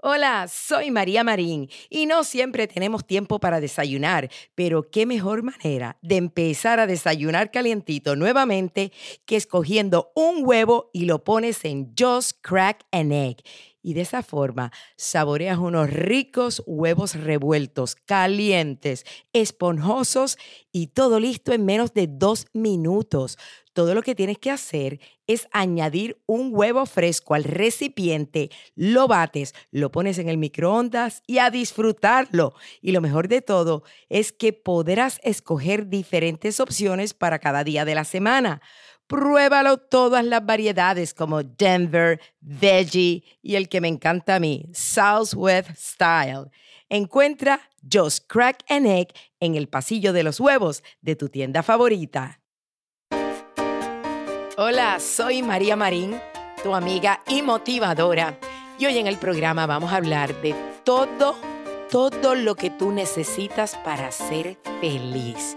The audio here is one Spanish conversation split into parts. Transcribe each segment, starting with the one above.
Hola, soy María Marín y no siempre tenemos tiempo para desayunar, pero qué mejor manera de empezar a desayunar calientito nuevamente que escogiendo un huevo y lo pones en Just Crack an Egg y de esa forma saboreas unos ricos huevos revueltos, calientes, esponjosos y todo listo en menos de dos minutos. Todo lo que tienes que hacer es añadir un huevo fresco al recipiente, lo bates, lo pones en el microondas y a disfrutarlo. Y lo mejor de todo es que podrás escoger diferentes opciones para cada día de la semana. Pruébalo todas las variedades como Denver, Veggie y el que me encanta a mí, Southwest Style. Encuentra Just Crack an Egg en el pasillo de los huevos de tu tienda favorita. Hola, soy María Marín, tu amiga y motivadora. Y hoy en el programa vamos a hablar de todo, todo lo que tú necesitas para ser feliz.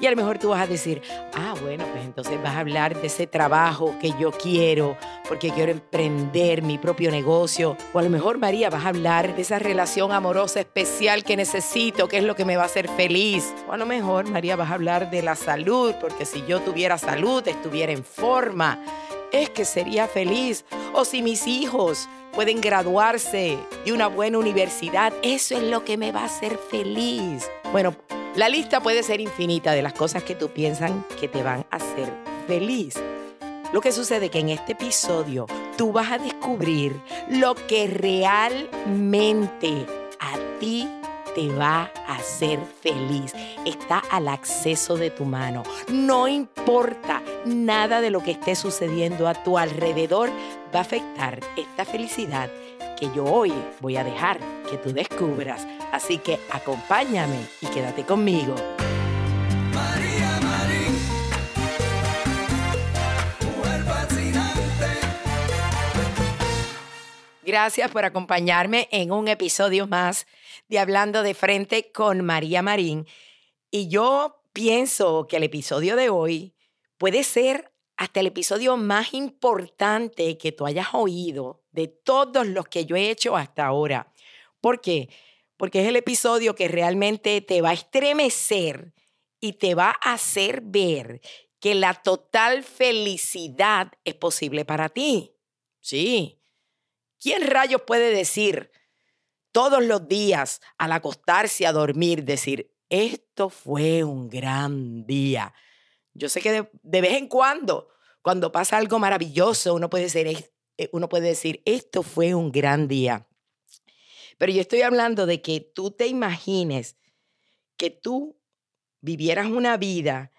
Y a lo mejor tú vas a decir, ah, bueno, pues entonces vas a hablar de ese trabajo que yo quiero, porque quiero emprender mi propio negocio. O a lo mejor, María, vas a hablar de esa relación amorosa especial que necesito, que es lo que me va a hacer feliz. O a lo mejor, María, vas a hablar de la salud, porque si yo tuviera salud, estuviera en forma, es que sería feliz. O si mis hijos pueden graduarse de una buena universidad, eso es lo que me va a hacer feliz. Bueno, la lista puede ser infinita de las cosas que tú piensas que te van a hacer feliz. Lo que sucede es que en este episodio tú vas a descubrir lo que realmente a ti te va a hacer feliz. Está al acceso de tu mano. No importa nada de lo que esté sucediendo a tu alrededor, va a afectar esta felicidad que yo hoy voy a dejar que tú descubras. Así que acompáñame y quédate conmigo. María Marín, mujer fascinante. Gracias por acompañarme en un episodio más de Hablando de Frente con María Marín. Y yo pienso que el episodio de hoy puede ser hasta el episodio más importante que tú hayas oído de todos los que yo he hecho hasta ahora. ¿Por qué? Porque es el episodio que realmente te va a estremecer y te va a hacer ver que la total felicidad es posible para ti. Sí. ¿Quién rayos puede decir todos los días al acostarse a dormir, decir, esto fue un gran día? Yo sé que de, vez en cuando, cuando pasa algo maravilloso, uno puede, ser, eh, uno puede decir, esto fue un gran día. Pero yo estoy hablando de que tú te imagines que tú vivieras una vida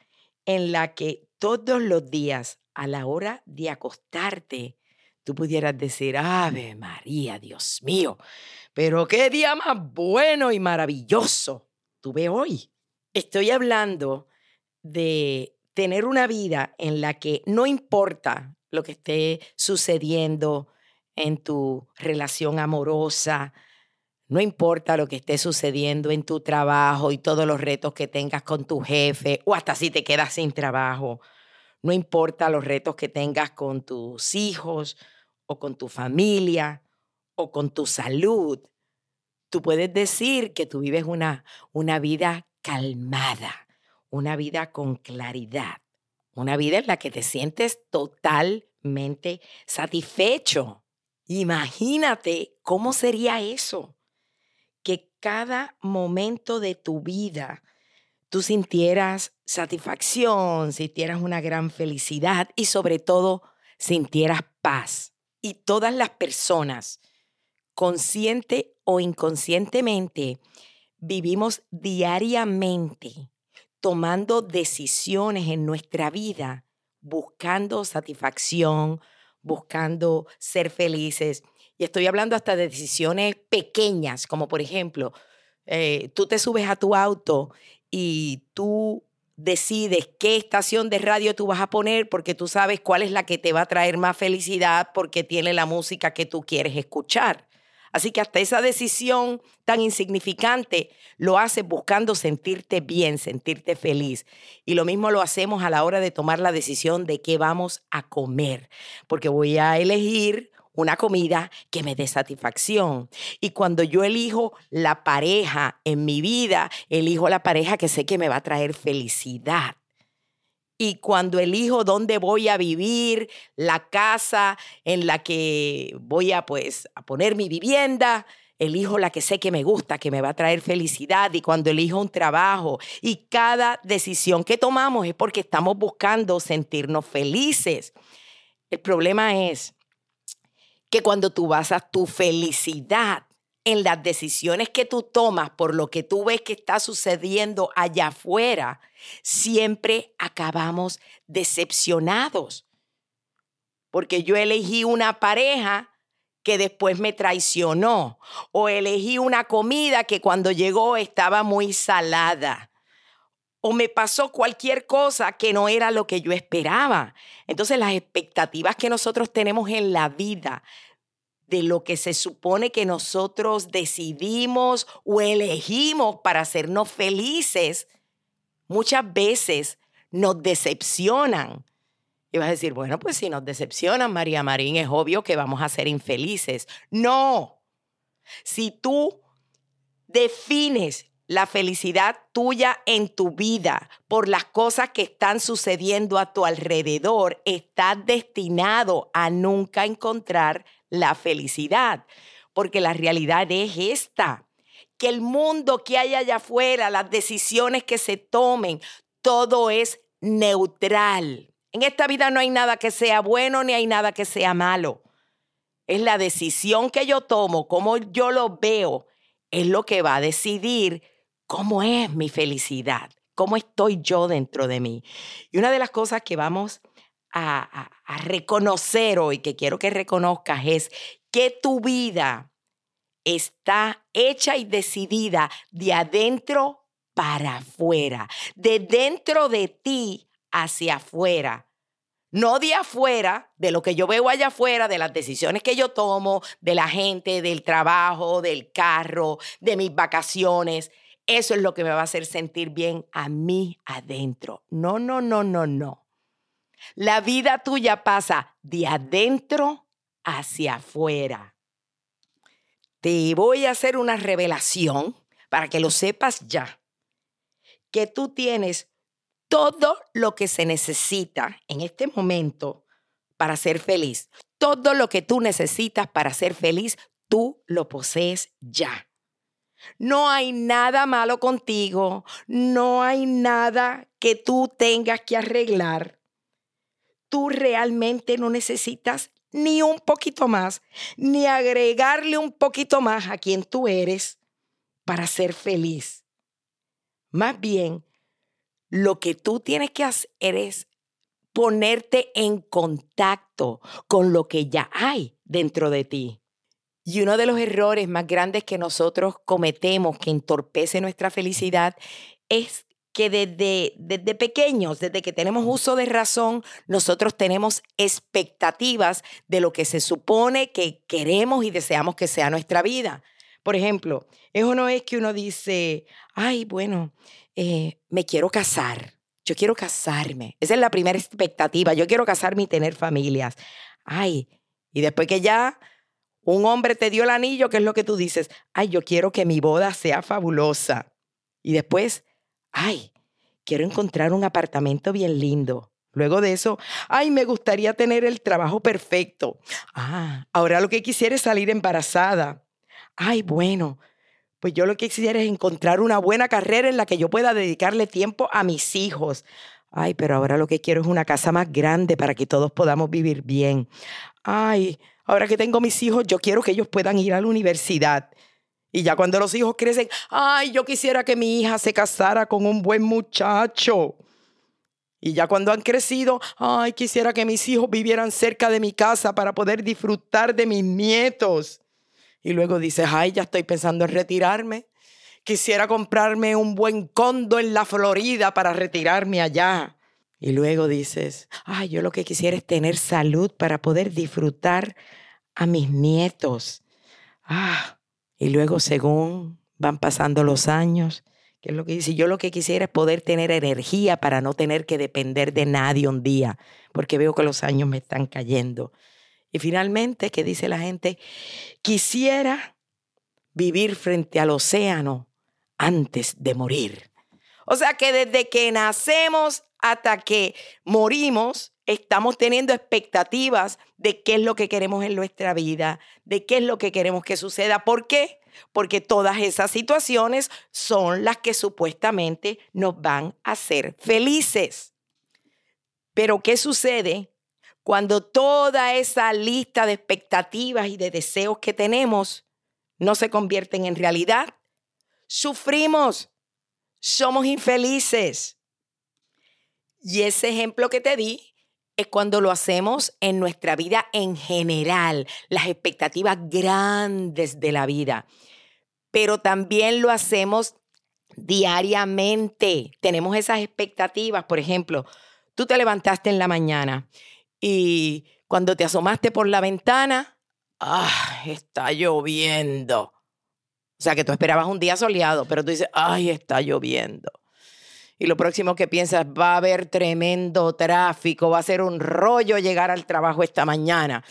en la que todos los días, a la hora de acostarte, tú pudieras decir, Ave María, Dios mío, pero qué día más bueno y maravilloso tuve hoy. Estoy hablando de tener una vida en la que no importa lo que esté sucediendo en tu relación amorosa, no importa lo que esté sucediendo en tu trabajo y todos los retos que tengas con tu jefe o hasta si te quedas sin trabajo. No importa los retos que tengas con tus hijos o con tu familia o con tu salud, tú puedes decir que tú vives una, una vida calmada, una vida con claridad, una vida en la que te sientes totalmente satisfecho. Imagínate cómo sería eso, que cada momento de tu vida tú sintieras satisfacción, sintieras una gran felicidad y sobre todo sintieras paz. Y todas las personas, consciente o inconscientemente, vivimos diariamente tomando decisiones en nuestra vida, buscando satisfacción, buscando ser felices. Y estoy hablando hasta de decisiones pequeñas, como por ejemplo, eh, tú te subes a tu auto y tú decides qué estación de radio tú vas a poner porque tú sabes cuál es la que te va a traer más felicidad porque tiene la música que tú quieres escuchar. Así que hasta esa decisión tan insignificante lo haces buscando sentirte bien, sentirte feliz. Y lo mismo lo hacemos a la hora de tomar la decisión de qué vamos a comer, porque voy a elegir una comida que me dé satisfacción. Y cuando yo elijo la pareja en mi vida, elijo la pareja que sé que me va a traer felicidad. Y cuando elijo dónde voy a vivir, la casa en la que voy a pues a poner mi vivienda, elijo la que sé que me gusta, que me va a traer felicidad. Y cuando elijo un trabajo y cada decisión que tomamos es porque estamos buscando sentirnos felices. El problema es que cuando tú basas tu felicidad en las decisiones que tú tomas por lo que tú ves que está sucediendo allá afuera, siempre acabamos decepcionados. Porque yo elegí una pareja que después me traicionó o elegí una comida que cuando llegó estaba muy salada o me pasó cualquier cosa que no era lo que yo esperaba. Entonces las expectativas que nosotros tenemos en la vida de lo que se supone que nosotros decidimos o elegimos para hacernos felices, muchas veces nos decepcionan. Y vas a decir, bueno, pues si nos decepcionan, María Marín, es obvio que vamos a ser infelices. No. Si tú defines la felicidad tuya en tu vida por las cosas que están sucediendo a tu alrededor, estás destinado a nunca encontrar la felicidad, porque la realidad es esta, que el mundo que hay allá afuera, las decisiones que se tomen, todo es neutral. En esta vida no hay nada que sea bueno ni hay nada que sea malo. Es la decisión que yo tomo, como yo lo veo, es lo que va a decidir cómo es mi felicidad, cómo estoy yo dentro de mí. Y una de las cosas que vamos a, reconocer hoy, que quiero que reconozcas, es que tu vida está hecha y decidida de adentro para afuera, de dentro de ti hacia afuera. No de afuera, de lo que yo veo allá afuera, de las decisiones que yo tomo, de la gente, del trabajo, del carro, de mis vacaciones. Eso es lo que me va a hacer sentir bien a mí adentro. No, no, no, no, no. La vida tuya pasa de adentro hacia afuera. Te voy a hacer una revelación para que lo sepas ya. Que tú tienes todo lo que se necesita en este momento para ser feliz. Todo lo que tú necesitas para ser feliz, tú lo posees ya. No hay nada malo contigo, no hay nada que tú tengas que arreglar. Tú realmente no necesitas ni un poquito más, ni agregarle un poquito más a quien tú eres para ser feliz. Más bien, lo que tú tienes que hacer es ponerte en contacto con lo que ya hay dentro de ti. Y uno de los errores más grandes que nosotros cometemos que entorpece nuestra felicidad es que desde, desde pequeños, desde que tenemos uso de razón, nosotros tenemos expectativas de lo que se supone que queremos y deseamos que sea nuestra vida. Por ejemplo, eso no es que uno dice, ay, bueno, eh, me quiero casar. yo quiero casarme. Esa es la primera expectativa. Yo quiero casarme y tener familias. Ay, y después que ya un hombre te dio el anillo, ¿qué es lo que tú dices? Ay, yo quiero que mi boda sea fabulosa. Y después, ay, quiero encontrar un apartamento bien lindo. Luego de eso, ay, me gustaría tener el trabajo perfecto. Ah, ahora lo que quisiera es salir embarazada. Ay, bueno, pues yo lo que quisiera es encontrar una buena carrera en la que yo pueda dedicarle tiempo a mis hijos. Ay, pero ahora lo que quiero es una casa más grande para que todos podamos vivir bien. Ay, ahora que tengo mis hijos, yo quiero que ellos puedan ir a la universidad. Y ya cuando los hijos crecen, ay, yo quisiera que mi hija se casara con un buen muchacho. Y ya cuando han crecido, ay, quisiera que mis hijos vivieran cerca de mi casa para poder disfrutar de mis nietos. Y luego dices, ay, ya estoy pensando en retirarme. Quisiera comprarme un buen condo en la Florida para retirarme allá. Y luego dices, ay, yo lo que quisiera es tener salud para poder disfrutar a mis nietos. Ah, y luego según van pasando los años, que es lo que dice, yo lo que quisiera es poder tener energía para no tener que depender de nadie un día, porque veo que los años me están cayendo. Y finalmente, ¿qué dice la gente? Quisiera vivir frente al océano antes de morir. O sea que desde que nacemos hasta que morimos, estamos teniendo expectativas de qué es lo que queremos en nuestra vida, de qué es lo que queremos que suceda. ¿Por qué? Porque todas esas situaciones son las que supuestamente nos van a hacer felices. Pero ¿qué sucede cuando toda esa lista de expectativas y de deseos que tenemos no se convierten en realidad? Sufrimos, somos infelices. Y ese ejemplo que te di cuando lo hacemos en nuestra vida en general, las expectativas grandes de la vida. Pero también lo hacemos diariamente. Tenemos esas expectativas, por ejemplo, tú te levantaste en la mañana y cuando te asomaste por la ventana, ¡ah! Está lloviendo. O sea, que tú esperabas un día soleado, pero tú dices, ¡ay, está lloviendo! Y lo próximo que piensas, va a haber tremendo tráfico, va a ser un rollo llegar al trabajo esta mañana.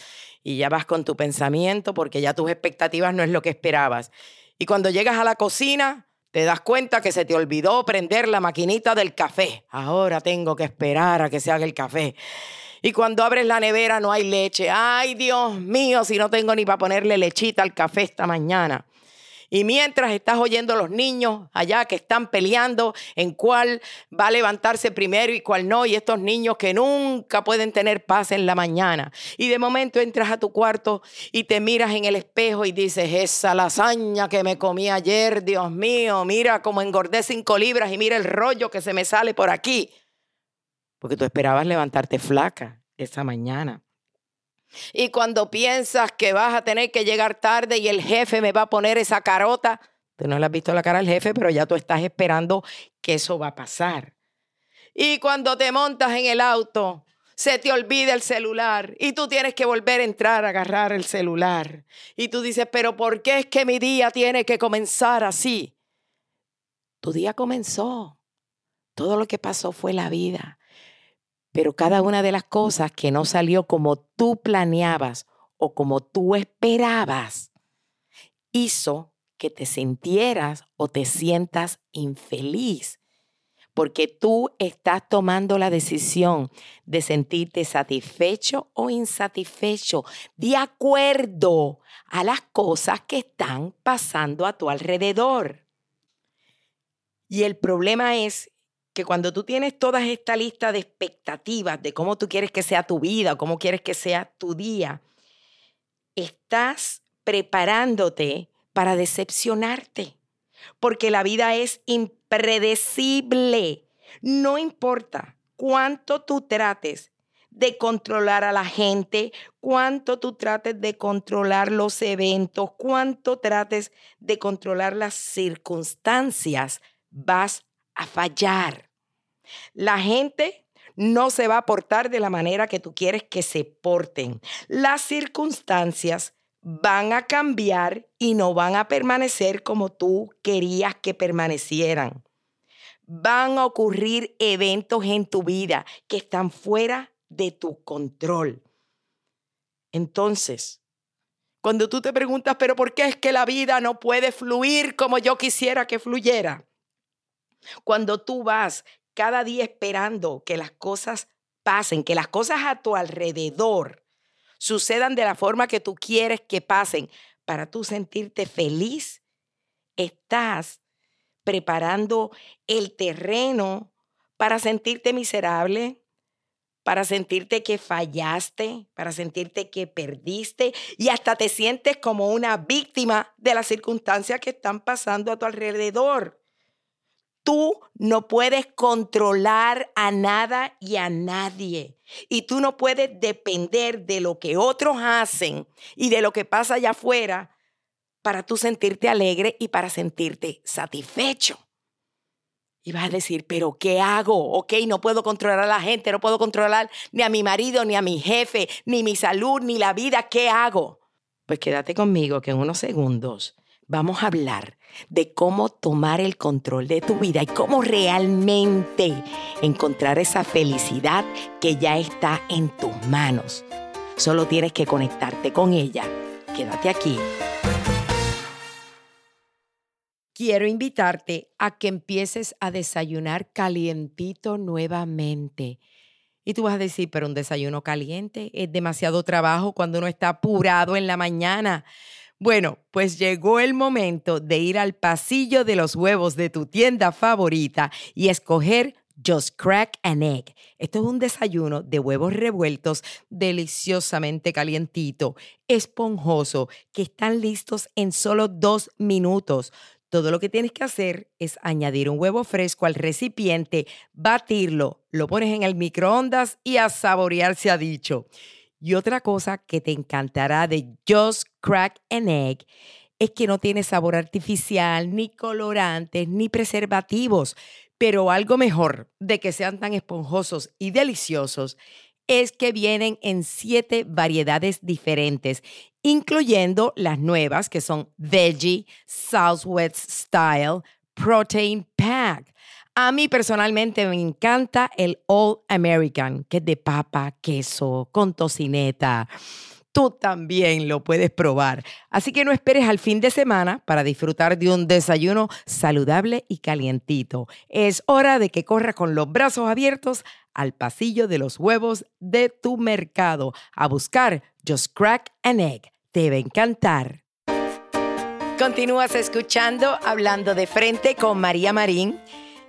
Y ya vas con tu pensamiento porque ya tus expectativas no es lo que esperabas. Y cuando llegas a la cocina, te das cuenta que se te olvidó prender la maquinita del café. Ahora tengo que esperar a que se haga el café. Y cuando abres la nevera no hay leche. Ay, Dios mío, si no tengo ni para ponerle lechita al café esta mañana. Y mientras estás oyendo a los niños allá que están peleando en cuál va a levantarse primero y cuál no, y estos niños que nunca pueden tener paz en la mañana. Y de momento entras a tu cuarto y te miras en el espejo y dices, esa lasaña que me comí ayer, Dios mío, mira cómo engordé cinco libras y mira el rollo que se me sale por aquí. Porque tú esperabas levantarte flaca esa mañana. Y cuando piensas que vas a tener que llegar tarde y el jefe me va a poner esa carota, tú no le has visto la cara al jefe, pero ya tú estás esperando que eso va a pasar. Y cuando te montas en el auto, se te olvida el celular y tú tienes que volver a entrar a agarrar el celular. Y tú dices, pero ¿por qué es que mi día tiene que comenzar así? Tu día comenzó. Todo lo que pasó fue la vida. Pero cada una de las cosas que no salió como tú planeabas o como tú esperabas, hizo que te sintieras o te sientas infeliz. Porque tú estás tomando la decisión de sentirte satisfecho o insatisfecho de acuerdo a las cosas que están pasando a tu alrededor. Y el problema es que cuando tú tienes toda esta lista de expectativas de cómo tú quieres que sea tu vida, o cómo quieres que sea tu día, estás preparándote para decepcionarte, porque la vida es impredecible. No importa cuánto tú trates de controlar a la gente, cuánto tú trates de controlar los eventos, cuánto trates de controlar las circunstancias, vas a fallar. La gente no se va a portar de la manera que tú quieres que se porten. Las circunstancias van a cambiar y no van a permanecer como tú querías que permanecieran. van a ocurrir eventos en tu vida que están fuera de tu control. Entonces, cuando tú te preguntas, pero ¿por qué es que la vida no puede fluir como yo quisiera que fluyera? Cuando tú vas cada día esperando que las cosas pasen, que las cosas a tu alrededor sucedan de la forma que tú quieres que pasen para tú sentirte feliz, estás preparando el terreno para sentirte miserable, para sentirte que fallaste, para sentirte que perdiste y hasta te sientes como una víctima de las circunstancias que están pasando a tu alrededor. Tú no puedes controlar a nada y a nadie. Y tú no puedes depender de lo que otros hacen y de lo que pasa allá afuera para tú sentirte alegre y para sentirte satisfecho. Y vas a decir, pero ¿qué hago? Ok, no puedo controlar a la gente, no puedo controlar ni a mi marido, ni a mi jefe, ni mi salud, ni la vida. ¿Qué hago? Pues quédate conmigo que en unos segundos vamos a hablar de cómo tomar el control de tu vida y cómo realmente encontrar esa felicidad que ya está en tus manos. Solo tienes que conectarte con ella. Quédate aquí. Quiero invitarte a que empieces a desayunar calientito nuevamente. Y tú vas a decir, pero un desayuno caliente es demasiado trabajo cuando uno está apurado en la mañana. Bueno, pues llegó el momento de ir al pasillo de los huevos de tu tienda favorita y escoger Just Crack an Egg. Esto es un desayuno de huevos revueltos deliciosamente calientito, esponjoso, que están listos en solo dos minutos. Todo lo que tienes que hacer es añadir un huevo fresco al recipiente, batirlo, lo pones en el microondas y a saborear se ha dicho. Y otra cosa que te encantará de Just Crack an Egg es que no tiene sabor artificial, ni colorantes, ni preservativos. Pero algo mejor de que sean tan esponjosos y deliciosos es que vienen en siete variedades diferentes, incluyendo las nuevas que son Veggie, Southwest Style, Protein Pack. A mí personalmente me encanta el All American, que es de papa, queso, con tocineta. Tú también lo puedes probar. Así que no esperes al fin de semana para disfrutar de un desayuno saludable y calientito. Es hora de que corras con los brazos abiertos al pasillo de los huevos de tu mercado a buscar Just Crack an Egg. Te va a encantar. Continúas escuchando Hablando de Frente con María Marín.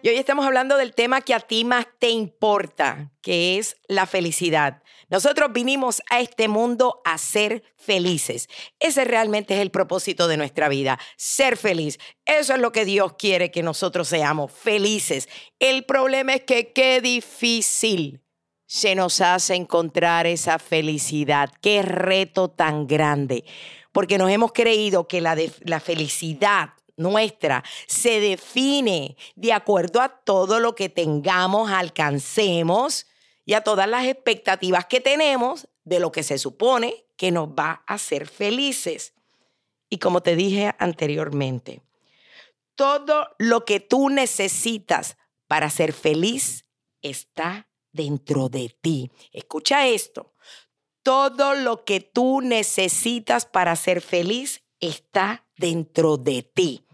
Y hoy estamos hablando del tema que a ti más te importa, que es la felicidad. Nosotros vinimos a este mundo a ser felices. Ese realmente es el propósito de nuestra vida, ser feliz. Eso es lo que Dios quiere que nosotros seamos, felices. El problema es que qué difícil se nos hace encontrar esa felicidad. Qué reto tan grande. Porque nos hemos creído que la, la felicidad nuestra se define de acuerdo a todo lo que tengamos, alcancemos y a todas las expectativas que tenemos de lo que se supone que nos va a hacer felices. Y como te dije anteriormente, todo lo que tú necesitas para ser feliz está dentro de ti. Escucha esto. Todo lo que tú necesitas para ser feliz está dentro de ti.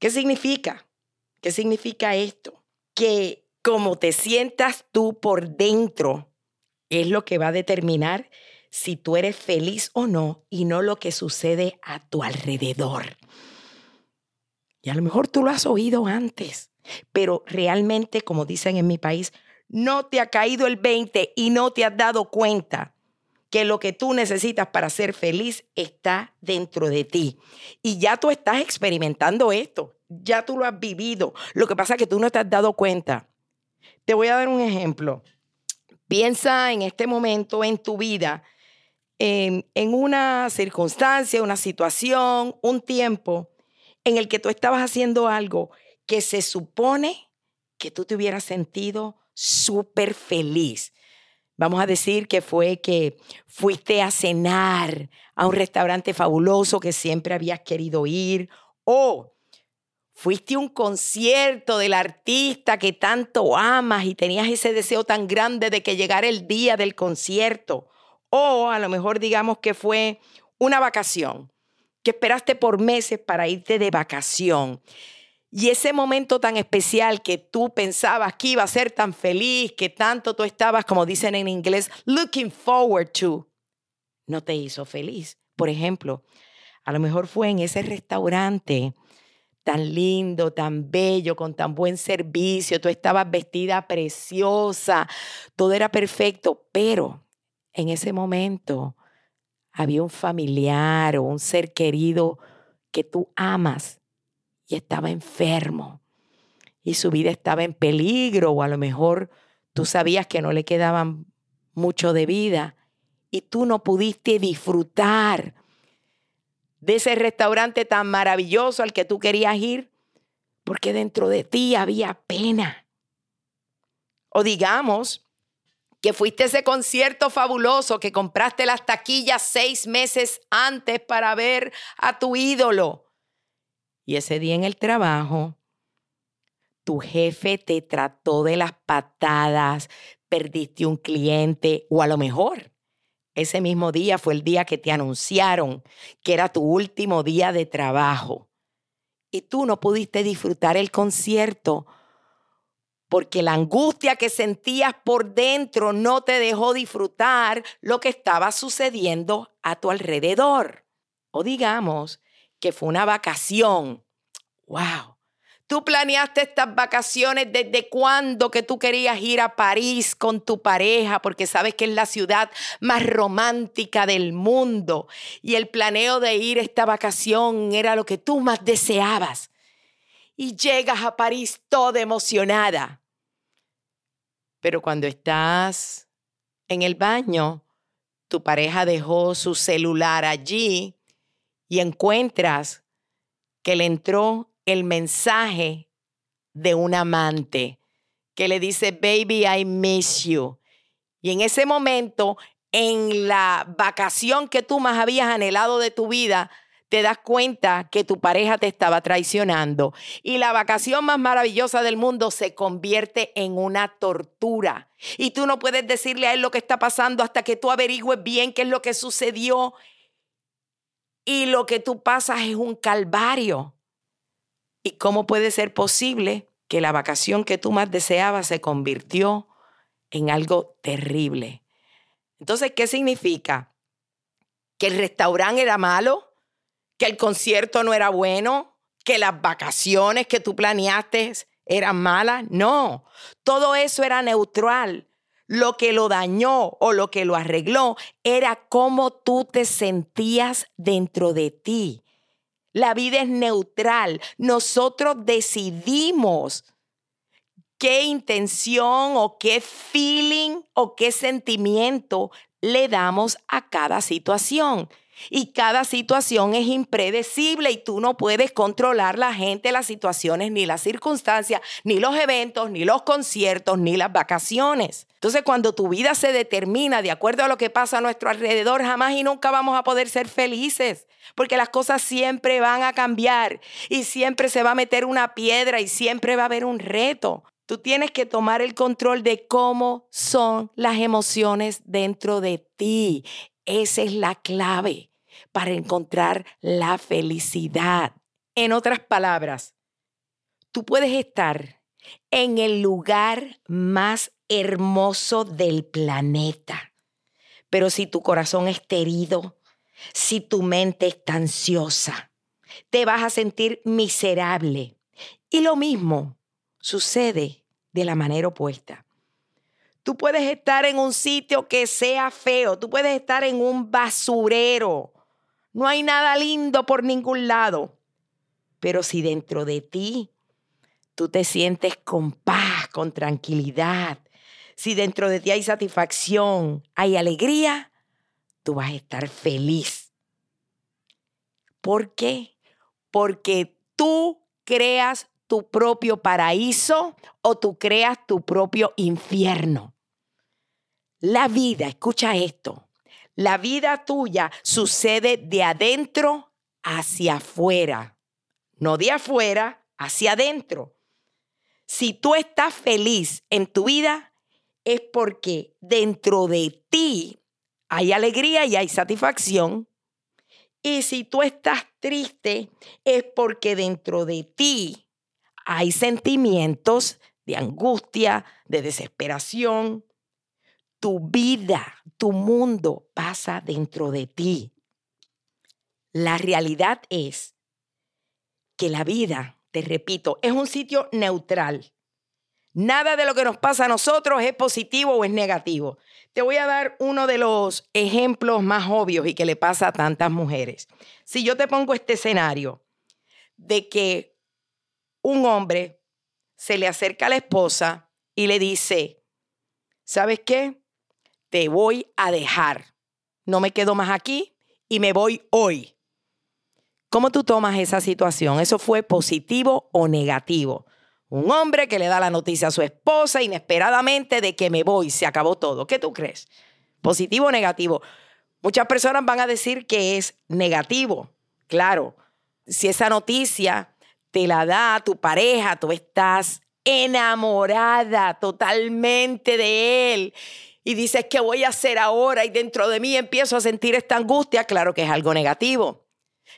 ¿Qué significa? ¿Qué significa esto? Que como te sientas tú por dentro es lo que va a determinar si tú eres feliz o no y no lo que sucede a tu alrededor. Y a lo mejor tú lo has oído antes, pero realmente, como dicen en mi país, no te ha caído el 20 y no te has dado cuenta que lo que tú necesitas para ser feliz está dentro de ti. Y ya tú estás experimentando esto, ya tú lo has vivido. Lo que pasa es que tú no te has dado cuenta. Te voy a dar un ejemplo. Piensa en este momento en tu vida, en, una circunstancia, una situación, un tiempo en el que tú estabas haciendo algo que se supone que tú te hubieras sentido súper feliz. Vamos a decir que fue que fuiste a cenar a un restaurante fabuloso que siempre habías querido ir o Fuiste a un concierto del artista que tanto amas y tenías ese deseo tan grande de que llegara el día del concierto. O a lo mejor digamos que fue una vacación, que esperaste por meses para irte de vacación. Y ese momento tan especial que tú pensabas que iba a ser tan feliz, que tanto tú estabas, como dicen en inglés, looking forward to, no te hizo feliz. Por ejemplo, a lo mejor fue en ese restaurante tan lindo, tan bello, con tan buen servicio, tú estabas vestida preciosa, todo era perfecto, pero en ese momento había un familiar o un ser querido que tú amas y estaba enfermo y su vida estaba en peligro o a lo mejor tú sabías que no le quedaban mucho de vida y tú no pudiste disfrutar de ese restaurante tan maravilloso al que tú querías ir, porque dentro de ti había pena. O digamos que fuiste a ese concierto fabuloso que compraste las taquillas seis meses antes para ver a tu ídolo. Y ese día en el trabajo, tu jefe te trató de las patadas, perdiste un cliente o a lo mejor ese mismo día fue el día que te anunciaron que era tu último día de trabajo. Y tú no pudiste disfrutar el concierto porque la angustia que sentías por dentro no te dejó disfrutar lo que estaba sucediendo a tu alrededor. O digamos que fue una vacación. ¡Wow! Tú planeaste estas vacaciones desde cuándo que tú querías ir a París con tu pareja, porque sabes que es la ciudad más romántica del mundo. Y el planeo de ir esta vacación era lo que tú más deseabas. Y llegas a París toda emocionada. Pero cuando estás en el baño, tu pareja dejó su celular allí y encuentras que le entró el mensaje de un amante que le dice, baby, I miss you. Y en ese momento, en la vacación que tú más habías anhelado de tu vida, te das cuenta que tu pareja te estaba traicionando. Y la vacación más maravillosa del mundo se convierte en una tortura. Y tú no puedes decirle a él lo que está pasando hasta que tú averigües bien qué es lo que sucedió. Y lo que tú pasas es un calvario. ¿Y cómo puede ser posible que la vacación que tú más deseabas se convirtió en algo terrible? Entonces, ¿qué significa? ¿Que el restaurante era malo? ¿Que el concierto no era bueno? ¿Que las vacaciones que tú planeaste eran malas? No, todo eso era neutral. Lo que lo dañó o lo que lo arregló era cómo tú te sentías dentro de ti. La vida es neutral. Nosotros decidimos qué intención o qué feeling o qué sentimiento le damos a cada situación. Y cada situación es impredecible y tú no puedes controlar la gente, las situaciones, ni las circunstancias, ni los eventos, ni los conciertos, ni las vacaciones. Entonces, cuando tu vida se determina de acuerdo a lo que pasa a nuestro alrededor, jamás y nunca vamos a poder ser felices, porque las cosas siempre van a cambiar y siempre se va a meter una piedra y siempre va a haber un reto. Tú tienes que tomar el control de cómo son las emociones dentro de ti. Esa es la clave para encontrar la felicidad. En otras palabras, tú puedes estar en el lugar más hermoso del planeta, pero si tu corazón está herido, si tu mente está ansiosa, te vas a sentir miserable. Y lo mismo sucede de la manera opuesta. Tú puedes estar en un sitio que sea feo, tú puedes estar en un basurero, no hay nada lindo por ningún lado. Pero si dentro de ti tú te sientes con paz, con tranquilidad, si dentro de ti hay satisfacción, hay alegría, tú vas a estar feliz. ¿Por qué? Porque tú creas tu propio paraíso o tú creas tu propio infierno. La vida, escucha esto, la vida tuya sucede de adentro hacia afuera, no de afuera hacia adentro. Si tú estás feliz en tu vida, es porque dentro de ti hay alegría y hay satisfacción. Y si tú estás triste, es porque dentro de ti hay sentimientos de angustia, de desesperación. Tu vida, tu mundo pasa dentro de ti. La realidad es que la vida, te repito, es un sitio neutral. Nada de lo que nos pasa a nosotros es positivo o es negativo. Te voy a dar uno de los ejemplos más obvios y que le pasa a tantas mujeres. Si yo te pongo este escenario de que un hombre se le acerca a la esposa y le dice, ¿sabes qué? Te voy a dejar. No me quedo más aquí y me voy hoy. ¿Cómo tú tomas esa situación? ¿Eso fue positivo o negativo? Un hombre que le da la noticia a su esposa inesperadamente de que me voy, se acabó todo. ¿Qué tú crees? ¿Positivo o negativo? Muchas personas van a decir que es negativo. Claro, si esa noticia te la da tu pareja, tú estás enamorada totalmente de él y dices, ¿qué voy a hacer ahora? Y dentro de mí empiezo a sentir esta angustia, claro que es algo negativo.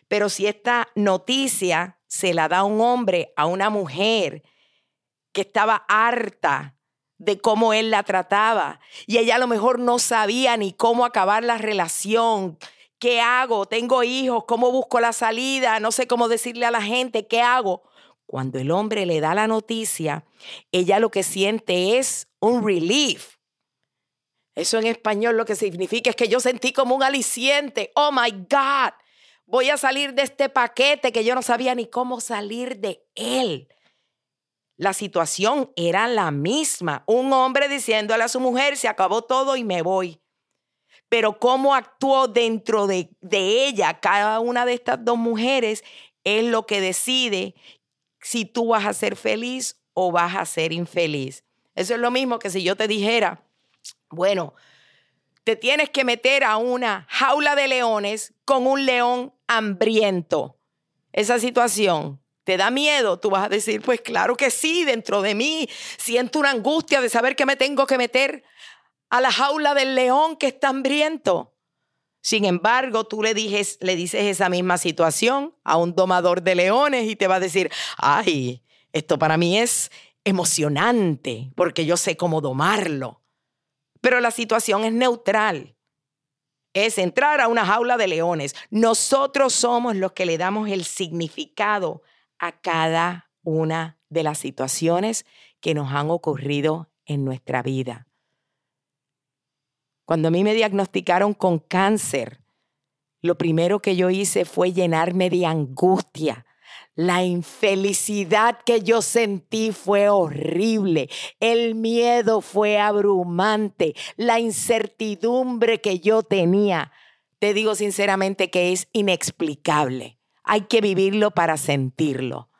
Pero si esta noticia se la da un hombre a una mujer que estaba harta de cómo él la trataba y ella a lo mejor no sabía ni cómo acabar la relación, ¿Qué hago? Tengo hijos, ¿cómo busco la salida? No sé cómo decirle a la gente, ¿qué hago? Cuando el hombre le da la noticia, ella lo que siente es un relief. Eso en español lo que significa es que yo sentí como un aliciente. Oh my God, voy a salir de este paquete que yo no sabía ni cómo salir de él. La situación era la misma. Un hombre diciéndole a su mujer, se acabó todo y me voy pero cómo actuó dentro de, de, ella cada una de estas dos mujeres es lo que decide si tú vas a ser feliz o vas a ser infeliz. Eso es lo mismo que si yo te dijera, bueno, te tienes que meter a una jaula de leones con un león hambriento. Esa situación ¿Te da miedo? Tú vas a decir, pues claro que sí, dentro de mí siento una angustia de saber que me tengo que meter a la jaula del león que está hambriento. Sin embargo, tú le, dices, le dices esa misma situación a un domador de leones y te va a decir, ay, esto para mí es emocionante porque yo sé cómo domarlo. Pero la situación es neutral. Es entrar a una jaula de leones. Nosotros somos los que le damos el significado a cada una de las situaciones que nos han ocurrido en nuestra vida. Cuando a mí me diagnosticaron con cáncer, lo primero que yo hice fue llenarme de angustia. La infelicidad que yo sentí fue horrible. El miedo fue abrumante. La incertidumbre que yo tenía, te digo sinceramente que es inexplicable. Hay que vivirlo para sentirlo.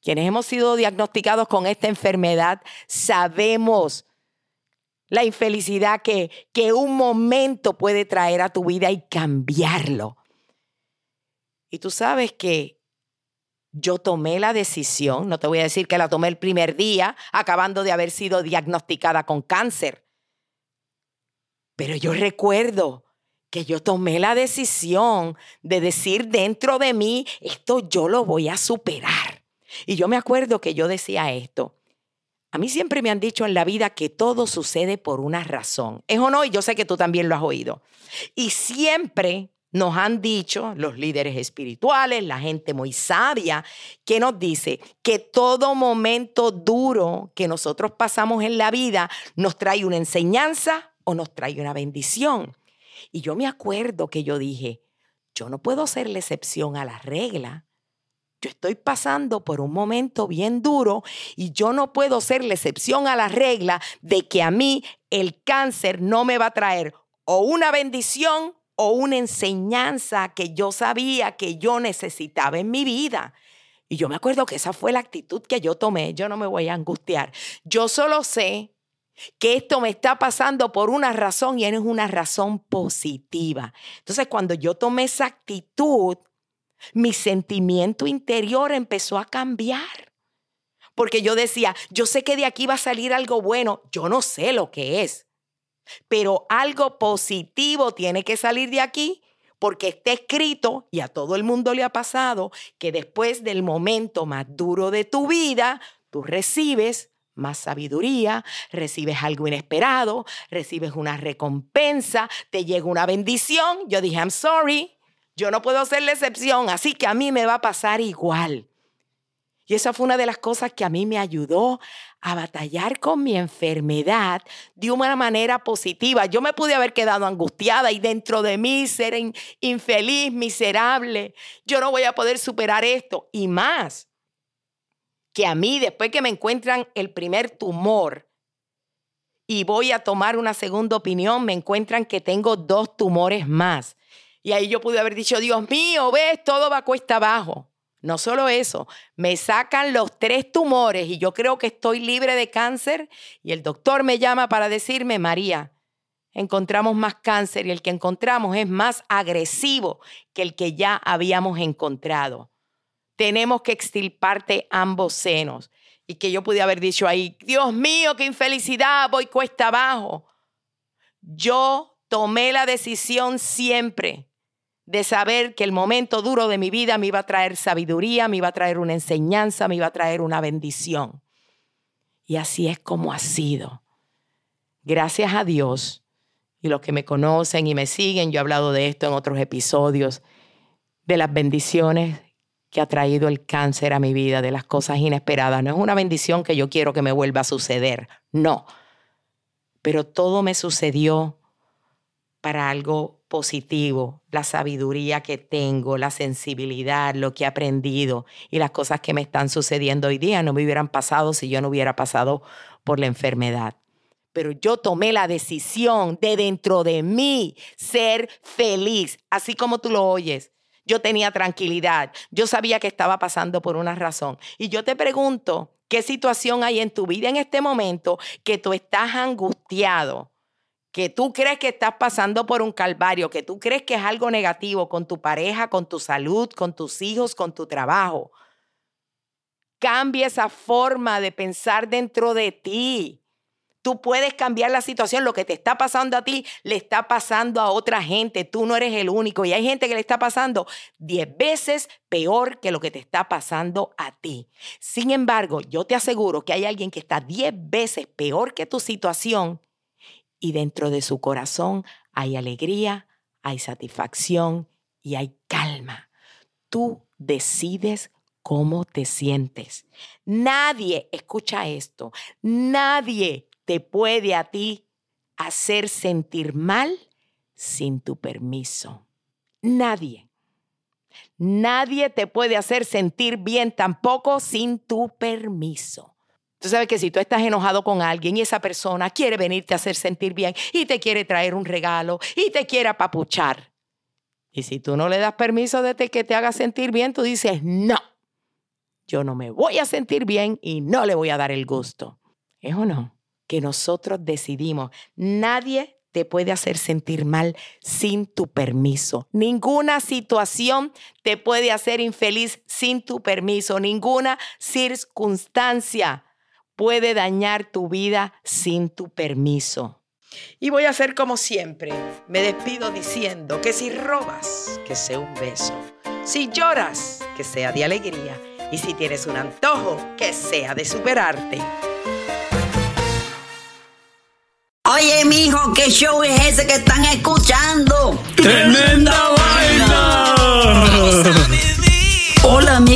Quienes hemos sido diagnosticados con esta enfermedad sabemos la infelicidad que, que un momento puede traer a tu vida y cambiarlo. Y tú sabes que yo tomé la decisión, no te voy a decir que la tomé el primer día, acabando de haber sido diagnosticada con cáncer, pero yo recuerdo que yo tomé la decisión de decir dentro de mí, esto yo lo voy a superar. Y yo me acuerdo que yo decía esto, a mí siempre me han dicho en la vida que todo sucede por una razón. ¿Es o no? Y yo sé que tú también lo has oído. Y siempre nos han dicho los líderes espirituales, la gente muy sabia, que nos dice que todo momento duro que nosotros pasamos en la vida nos trae una enseñanza o nos trae una bendición. Y yo me acuerdo que yo dije, yo no puedo ser la excepción a la regla yo estoy pasando por un momento bien duro y yo no puedo ser la excepción a la regla de que a mí el cáncer no me va a traer o una bendición o una enseñanza que yo sabía que yo necesitaba en mi vida. Y yo me acuerdo que esa fue la actitud que yo tomé. Yo no me voy a angustiar. Yo solo sé que esto me está pasando por una razón y es una razón positiva. Entonces, cuando yo tomé esa actitud, mi sentimiento interior empezó a cambiar. porque yo decía, yo sé que de aquí va a salir algo bueno, yo no sé lo que es, pero algo positivo tiene que salir de aquí porque está escrito y a todo el mundo le ha pasado que después del momento más duro de tu vida, tú recibes más sabiduría, recibes algo inesperado, recibes una recompensa, te llega una bendición. Yo dije, I'm sorry, yo no puedo ser la excepción, así que a mí me va a pasar igual. Y esa fue una de las cosas que a mí me ayudó a batallar con mi enfermedad de una manera positiva. Yo me pude haber quedado angustiada y dentro de mí ser infeliz, miserable. Yo no voy a poder superar esto. Y más, que a mí, después que me encuentran el primer tumor y voy a tomar una segunda opinión, me encuentran que tengo dos tumores más. Y ahí yo pude haber dicho, Dios mío, ves, todo va cuesta abajo. No solo eso, me sacan los tres tumores y yo creo que estoy libre de cáncer y el doctor me llama para decirme, María, encontramos más cáncer y el que encontramos es más agresivo que el que ya habíamos encontrado. Tenemos que extirparte ambos senos. Y que yo pude haber dicho ahí, Dios mío, qué infelicidad, voy cuesta abajo. Yo tomé la decisión siempre de saber que el momento duro de mi vida me iba a traer sabiduría, me iba a traer una enseñanza, me iba a traer una bendición. Y así es como ha sido. Gracias a Dios y los que me conocen y me siguen, yo he hablado de esto en otros episodios, de las bendiciones que ha traído el cáncer a mi vida, de las cosas inesperadas. No es una bendición que yo quiero que me vuelva a suceder, no. Pero todo me sucedió para algo positivo, la sabiduría que tengo, la sensibilidad, lo que he aprendido y las cosas que me están sucediendo hoy día no me hubieran pasado si yo no hubiera pasado por la enfermedad. Pero yo tomé la decisión de dentro de mí ser feliz, así como tú lo oyes. Yo tenía tranquilidad, yo sabía que estaba pasando por una razón. Y yo te pregunto, ¿qué situación hay en tu vida en este momento que tú estás angustiado? Que tú crees que estás pasando por un calvario, que tú crees que es algo negativo con tu pareja, con tu salud, con tus hijos, con tu trabajo. Cambia esa forma de pensar dentro de ti. Tú puedes cambiar la situación. Lo que te está pasando a ti le está pasando a otra gente. Tú no eres el único. Y hay gente que le está pasando diez veces peor que lo que te está pasando a ti. Sin embargo, yo te aseguro que hay alguien que está diez veces peor que tu situación y dentro de su corazón hay alegría, hay satisfacción y hay calma. Tú decides cómo te sientes. Nadie, escucha esto, nadie te puede a ti hacer sentir mal sin tu permiso. Nadie. Nadie te puede hacer sentir bien tampoco sin tu permiso. Tú sabes que si tú estás enojado con alguien y esa persona quiere venirte a hacer sentir bien y te quiere traer un regalo y te quiere apapuchar. Y si tú no le das permiso de que te haga sentir bien, tú dices, no, yo no me voy a sentir bien y no le voy a dar el gusto. ¿Es o no? Que nosotros decidimos. Nadie te puede hacer sentir mal sin tu permiso. Ninguna situación te puede hacer infeliz sin tu permiso. Ninguna circunstancia puede dañar tu vida sin tu permiso. Y voy a hacer como siempre. Me despido diciendo que si robas, que sea un beso. Si lloras, que sea de alegría. Y si tienes un antojo, que sea de superarte. Oye, mijo, ¿qué show es ese que están escuchando?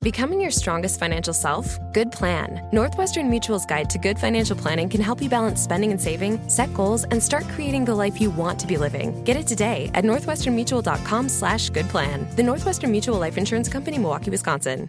Becoming your strongest financial self? Good plan. Northwestern Mutual's guide to good financial planning can help you balance spending and saving, set goals, and start creating the life you want to be living. Get it today at northwesternmutual.com slash good plan. The Northwestern Mutual Life Insurance Company, Milwaukee, Wisconsin.